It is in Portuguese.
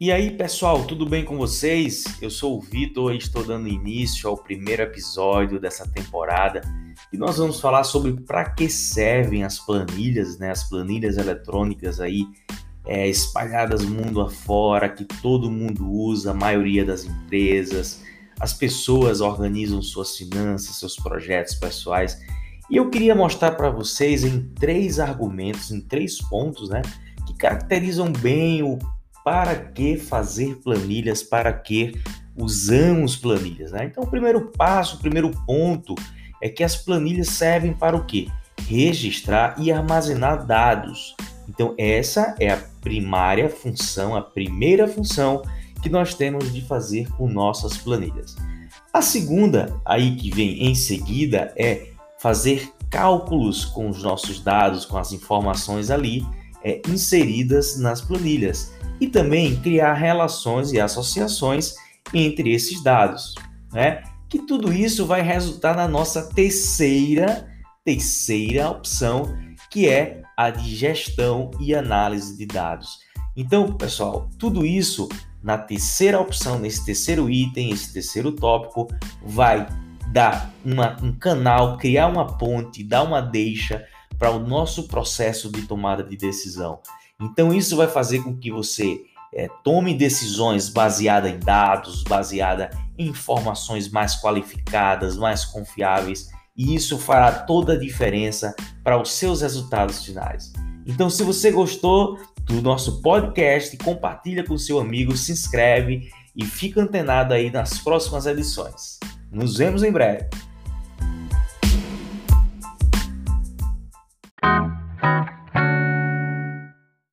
E aí, pessoal, tudo bem com vocês? Eu sou o Vitor e estou dando início ao primeiro episódio dessa temporada e nós vamos falar sobre para que servem as planilhas, né? As planilhas eletrônicas aí é, espalhadas mundo afora, que todo mundo usa, a maioria das empresas, as pessoas organizam suas finanças, seus projetos pessoais. E eu queria mostrar para vocês em três argumentos, em três pontos, né, que caracterizam bem o para que fazer planilhas, para que usamos planilhas. Né? Então, o primeiro passo, o primeiro ponto é que as planilhas servem para o quê? Registrar e armazenar dados. Então, essa é a primária função, a primeira função que nós temos de fazer com nossas planilhas. A segunda, aí que vem em seguida, é fazer cálculos com os nossos dados, com as informações ali é, inseridas nas planilhas e também criar relações e associações entre esses dados, né? Que tudo isso vai resultar na nossa terceira terceira opção, que é a de gestão e análise de dados. Então, pessoal, tudo isso na terceira opção, nesse terceiro item, esse terceiro tópico, vai dar uma, um canal, criar uma ponte, dar uma deixa para o nosso processo de tomada de decisão. Então, isso vai fazer com que você é, tome decisões baseadas em dados, baseada em informações mais qualificadas, mais confiáveis, e isso fará toda a diferença para os seus resultados finais. Então, se você gostou do nosso podcast, compartilha com seu amigo, se inscreve e fica antenado aí nas próximas edições. Nos vemos em breve.